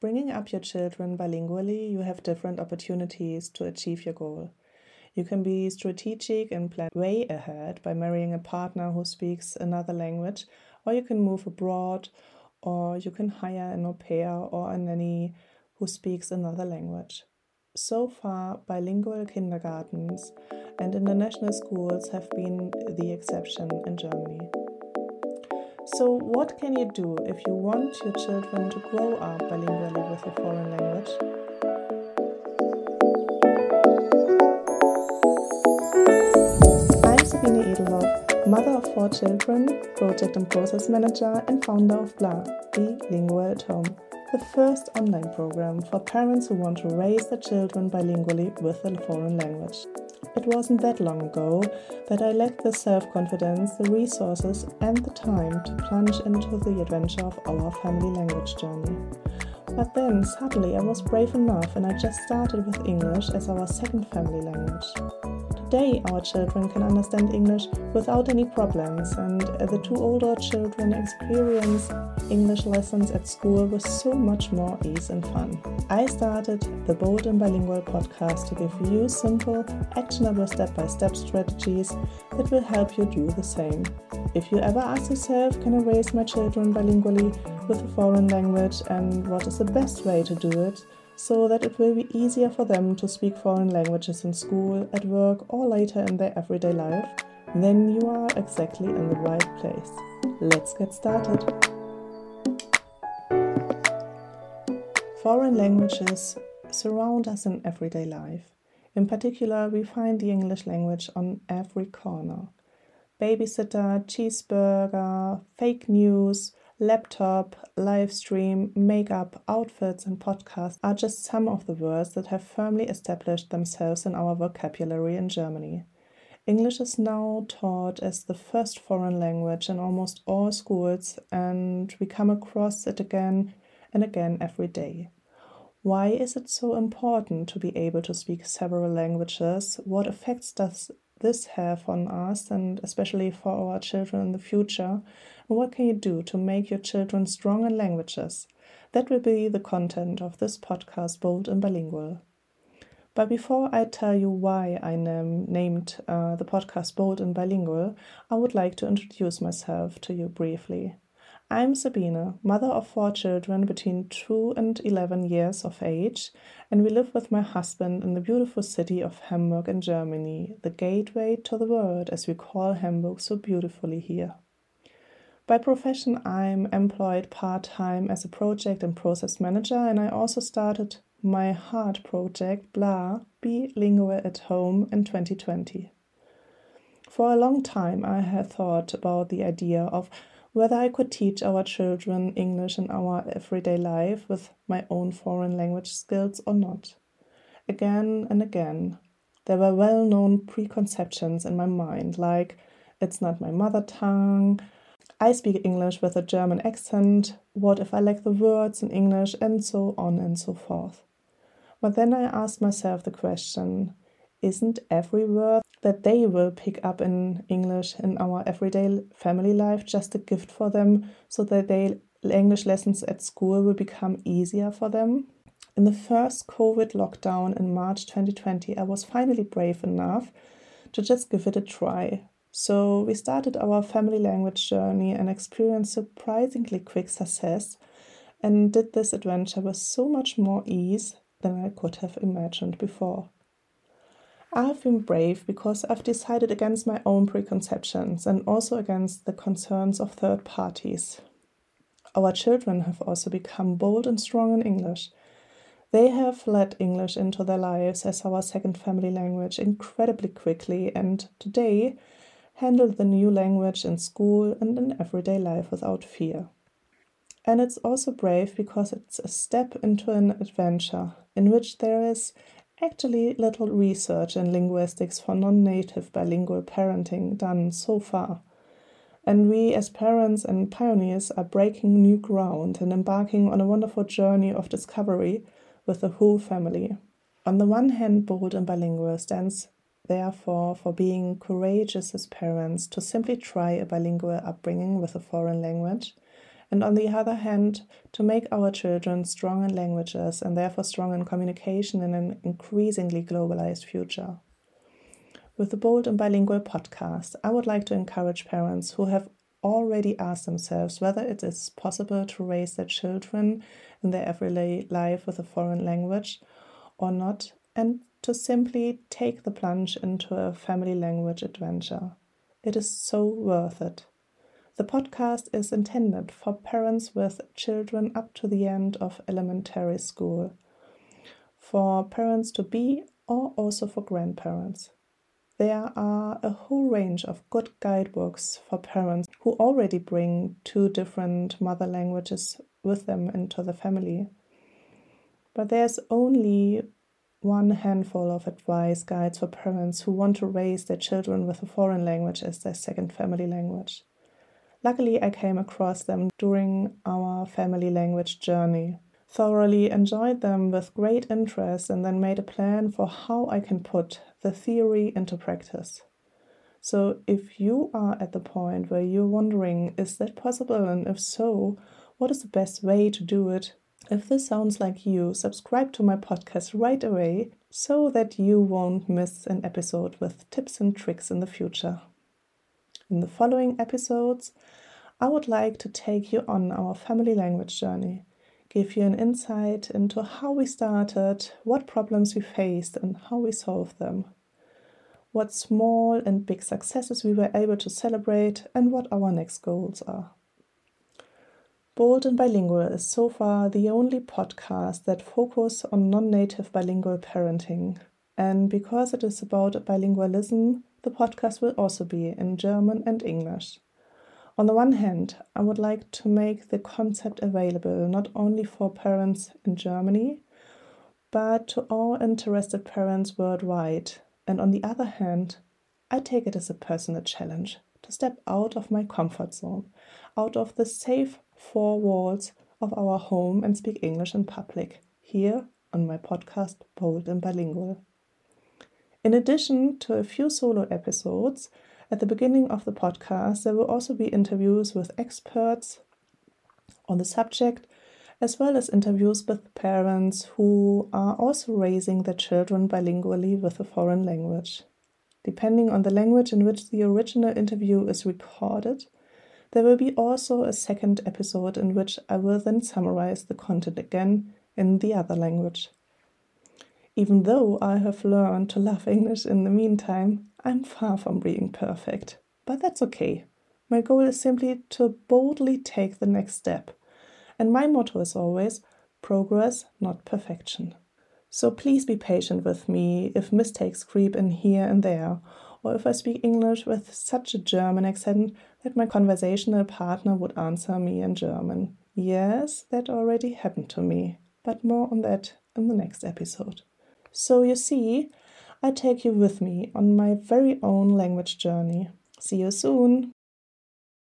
Bringing up your children bilingually, you have different opportunities to achieve your goal. You can be strategic and plan way ahead by marrying a partner who speaks another language, or you can move abroad, or you can hire an au pair or a nanny who speaks another language. So far, bilingual kindergartens and international schools have been the exception in Germany. So, what can you do if you want your children to grow up bilingually with a foreign language? I'm Sabine Edelhoff, mother of four children, project and process manager, and founder of BLA, Bilingual at Home, the first online program for parents who want to raise their children bilingually with a foreign language. It wasn't that long ago that I lacked the self confidence, the resources, and the time to plunge into the adventure of our family language journey. But then suddenly I was brave enough and I just started with English as our second family language. Today, our children can understand English without any problems, and the two older children experience English lessons at school with so much more ease and fun. I started the Bold and Bilingual podcast to give you simple, actionable step by step strategies that will help you do the same. If you ever ask yourself, can I raise my children bilingually with a foreign language, and what is the best way to do it? so that it will be easier for them to speak foreign languages in school, at work, or later in their everyday life, then you are exactly in the right place. Let's get started. Foreign languages surround us in everyday life. In particular, we find the English language on every corner. Babysitter, cheeseburger, fake news, Laptop, live stream, makeup, outfits, and podcast are just some of the words that have firmly established themselves in our vocabulary in Germany. English is now taught as the first foreign language in almost all schools, and we come across it again and again every day. Why is it so important to be able to speak several languages? What effects does this have on us and especially for our children in the future? And what can you do to make your children strong in languages? That will be the content of this podcast, Bold and Bilingual. But before I tell you why I nam- named uh, the podcast Bold and Bilingual, I would like to introduce myself to you briefly. I'm Sabine, mother of four children between 2 and 11 years of age, and we live with my husband in the beautiful city of Hamburg in Germany, the gateway to the world, as we call Hamburg so beautifully here. By profession, I'm employed part time as a project and process manager, and I also started my heart project, BLA, Bilingual at Home, in 2020. For a long time, I had thought about the idea of whether I could teach our children English in our everyday life with my own foreign language skills or not. Again and again, there were well known preconceptions in my mind, like it's not my mother tongue, I speak English with a German accent, what if I lack the words in English, and so on and so forth. But then I asked myself the question isn't every word that they will pick up in English in our everyday family life just a gift for them so that their English lessons at school will become easier for them? In the first COVID lockdown in March 2020, I was finally brave enough to just give it a try. So we started our family language journey and experienced surprisingly quick success and did this adventure with so much more ease than I could have imagined before. I've been brave because I've decided against my own preconceptions and also against the concerns of third parties. Our children have also become bold and strong in English. They have let English into their lives as our second family language incredibly quickly and today handle the new language in school and in everyday life without fear. And it's also brave because it's a step into an adventure in which there is actually little research in linguistics for non native bilingual parenting done so far. And we, as parents and pioneers, are breaking new ground and embarking on a wonderful journey of discovery with the whole family. On the one hand, bold and bilingual stands therefore for being courageous as parents to simply try a bilingual upbringing with a foreign language. And on the other hand, to make our children strong in languages and therefore strong in communication in an increasingly globalized future. With the Bold and Bilingual podcast, I would like to encourage parents who have already asked themselves whether it is possible to raise their children in their everyday life with a foreign language or not, and to simply take the plunge into a family language adventure. It is so worth it. The podcast is intended for parents with children up to the end of elementary school, for parents to be, or also for grandparents. There are a whole range of good guidebooks for parents who already bring two different mother languages with them into the family. But there's only one handful of advice guides for parents who want to raise their children with a foreign language as their second family language. Luckily, I came across them during our family language journey. Thoroughly enjoyed them with great interest and then made a plan for how I can put the theory into practice. So, if you are at the point where you're wondering, is that possible? And if so, what is the best way to do it? If this sounds like you, subscribe to my podcast right away so that you won't miss an episode with tips and tricks in the future. In the following episodes, I would like to take you on our family language journey, give you an insight into how we started, what problems we faced, and how we solved them, what small and big successes we were able to celebrate, and what our next goals are. Bold and Bilingual is so far the only podcast that focus on non-native bilingual parenting. And because it is about bilingualism, the podcast will also be in German and English. On the one hand, I would like to make the concept available not only for parents in Germany, but to all interested parents worldwide. And on the other hand, I take it as a personal challenge to step out of my comfort zone, out of the safe four walls of our home and speak English in public, here on my podcast Bold and Bilingual. In addition to a few solo episodes, at the beginning of the podcast, there will also be interviews with experts on the subject, as well as interviews with parents who are also raising their children bilingually with a foreign language. Depending on the language in which the original interview is recorded, there will be also a second episode in which I will then summarize the content again in the other language. Even though I have learned to love English in the meantime, I'm far from being perfect. But that's okay. My goal is simply to boldly take the next step. And my motto is always progress, not perfection. So please be patient with me if mistakes creep in here and there, or if I speak English with such a German accent that my conversational partner would answer me in German. Yes, that already happened to me, but more on that in the next episode. So you see, I take you with me on my very own language journey. See you soon!